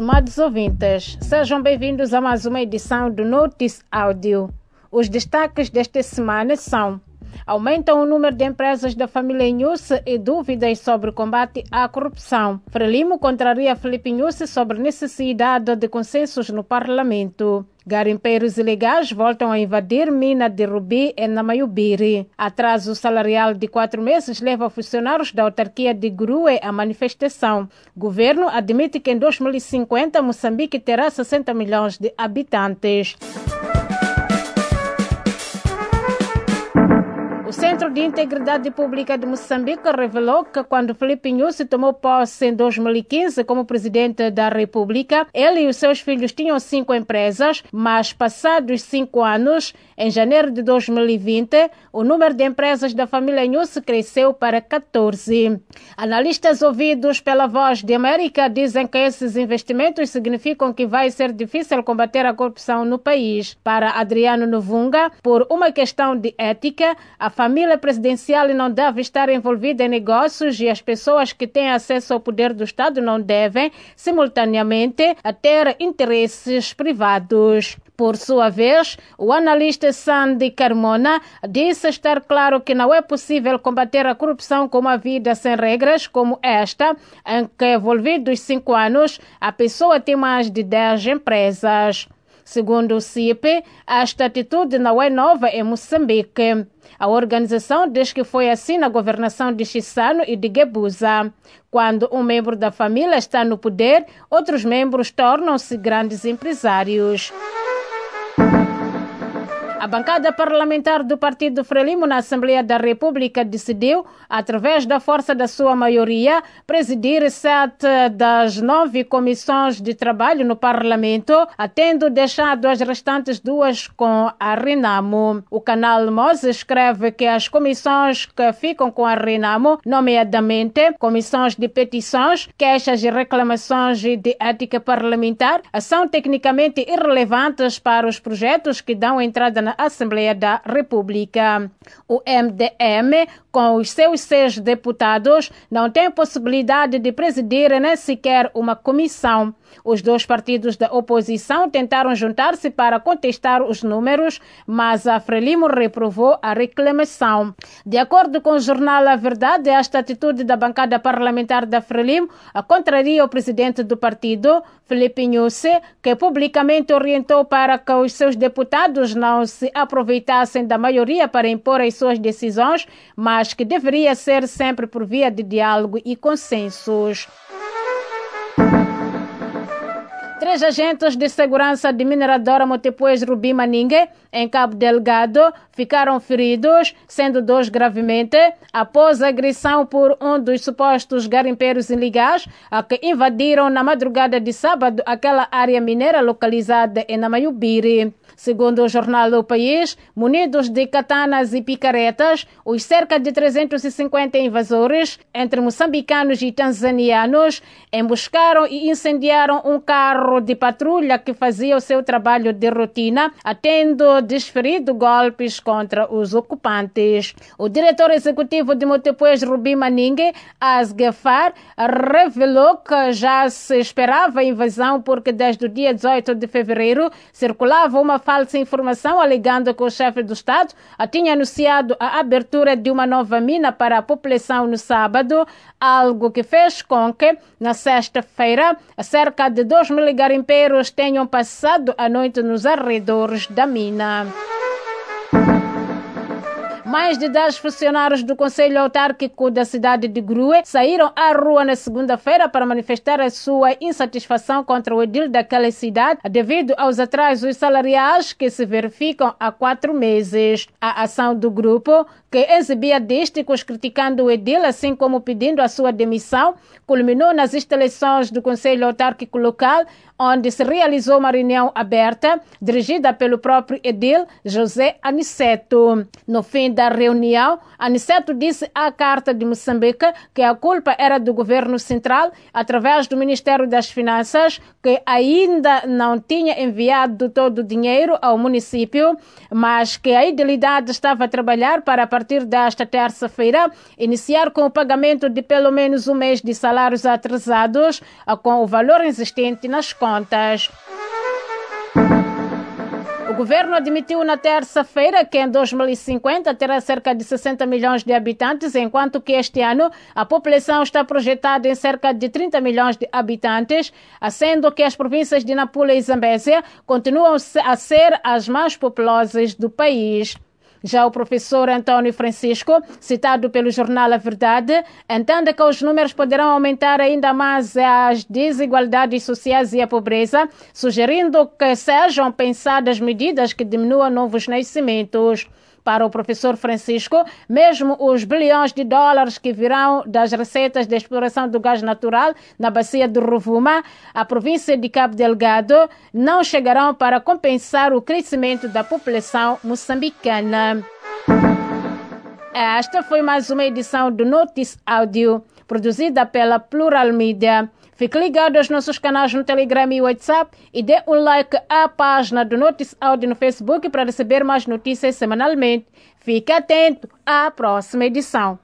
Estimados ouvintes, sejam bem-vindos a mais uma edição do Notice Áudio. Os destaques desta semana são: aumentam o número de empresas da família Inhusse e dúvidas sobre o combate à corrupção. Frelimo contraria Felipe Inhusse sobre necessidade de consensos no parlamento. Garimpeiros ilegais voltam a invadir mina de Rubi em Namayubiri. Atraso salarial de quatro meses leva funcionários da autarquia de Grue à manifestação. Governo admite que em 2050 Moçambique terá 60 milhões de habitantes. Centro de Integridade Pública de Moçambique revelou que quando Felipe Nyusi tomou posse em 2015 como presidente da República, ele e os seus filhos tinham cinco empresas, mas passados cinco anos, em janeiro de 2020, o número de empresas da família Nyusi cresceu para 14. Analistas ouvidos pela Voz de América dizem que esses investimentos significam que vai ser difícil combater a corrupção no país. Para Adriano Novunga, por uma questão de ética, a família presidencial não deve estar envolvida em negócios e as pessoas que têm acesso ao poder do Estado não devem, simultaneamente, ter interesses privados. Por sua vez, o analista Sandy Carmona disse estar claro que não é possível combater a corrupção com uma vida sem regras como esta, em que, envolvidos cinco anos, a pessoa tem mais de 10 empresas. Segundo o CIP, esta atitude não é nova em Moçambique. A organização diz que foi assim na governação de Chissano e de Gebuza. Quando um membro da família está no poder, outros membros tornam-se grandes empresários. A bancada parlamentar do Partido Frelimo na Assembleia da República decidiu, através da força da sua maioria, presidir sete das nove comissões de trabalho no Parlamento, tendo deixado as restantes duas com a Renamo. O canal MOS escreve que as comissões que ficam com a Renamo, nomeadamente comissões de petições, queixas e reclamações de ética parlamentar, são tecnicamente irrelevantes para os projetos que dão entrada na Assembleia da República. O MDM, com os seus seis deputados, não tem possibilidade de presidir nem sequer uma comissão. Os dois partidos da oposição tentaram juntar-se para contestar os números, mas a Frelimo reprovou a reclamação. De acordo com o jornal A Verdade, esta atitude da bancada parlamentar da Frelimo contraria o presidente do partido, Felipe Nhusse, que publicamente orientou para que os seus deputados não se aproveitassem da maioria para impor as suas decisões, mas que deveria ser sempre por via de diálogo e consensos. Três agentes de segurança de mineradora Motepuez Rubi Maningue, em Cabo Delgado, ficaram feridos, sendo dois gravemente, após agressão por um dos supostos garimpeiros ilegais que invadiram na madrugada de sábado aquela área mineira localizada em Namayubiri. Segundo o jornal do país, munidos de katanas e picaretas, os cerca de 350 invasores, entre moçambicanos e tanzanianos, emboscaram e incendiaram um carro de patrulha que fazia o seu trabalho de rotina, tendo desferido golpes contra os ocupantes. O diretor executivo de Motepuez, Rubi Maningue, Asgafar, revelou que já se esperava a invasão porque desde o dia 18 de fevereiro circulava uma falsa informação alegando que o chefe do Estado tinha anunciado a abertura de uma nova mina para a população no sábado, algo que fez com que, na sexta-feira, cerca de 2 mil garimpeiros tenham passado a noite nos arredores da mina. Mais de 10 funcionários do Conselho Autárquico da cidade de Grue saíram à rua na segunda-feira para manifestar a sua insatisfação contra o edil daquela cidade devido aos atrasos salariais que se verificam há quatro meses. A ação do grupo, que exibia dísticos criticando o edil, assim como pedindo a sua demissão, culminou nas instalações do Conselho Autárquico Local, onde se realizou uma reunião aberta dirigida pelo próprio edil José Aniceto. No fim da reunião, Aniceto disse à Carta de Moçambique que a culpa era do governo central, através do Ministério das Finanças, que ainda não tinha enviado todo o dinheiro ao município, mas que a idilidade estava a trabalhar para, a partir desta terça-feira, iniciar com o pagamento de pelo menos um mês de salários atrasados, com o valor existente nas contas. Governo admitiu na terça-feira que em 2050 terá cerca de 60 milhões de habitantes, enquanto que este ano a população está projetada em cerca de 30 milhões de habitantes, sendo que as províncias de Nampula e Zambésia continuam a ser as mais populosas do país. Já o professor Antônio Francisco, citado pelo jornal A Verdade, entende que os números poderão aumentar ainda mais as desigualdades sociais e a pobreza, sugerindo que sejam pensadas medidas que diminuam novos nascimentos. Para o professor Francisco, mesmo os bilhões de dólares que virão das receitas de exploração do gás natural na bacia do Rovuma, a província de Cabo Delgado, não chegarão para compensar o crescimento da população moçambicana. Esta foi mais uma edição do Notice Áudio, produzida pela Plural Media. Fique ligado aos nossos canais no Telegram e WhatsApp e dê um like à página do Notice Áudio no Facebook para receber mais notícias semanalmente. Fique atento à próxima edição.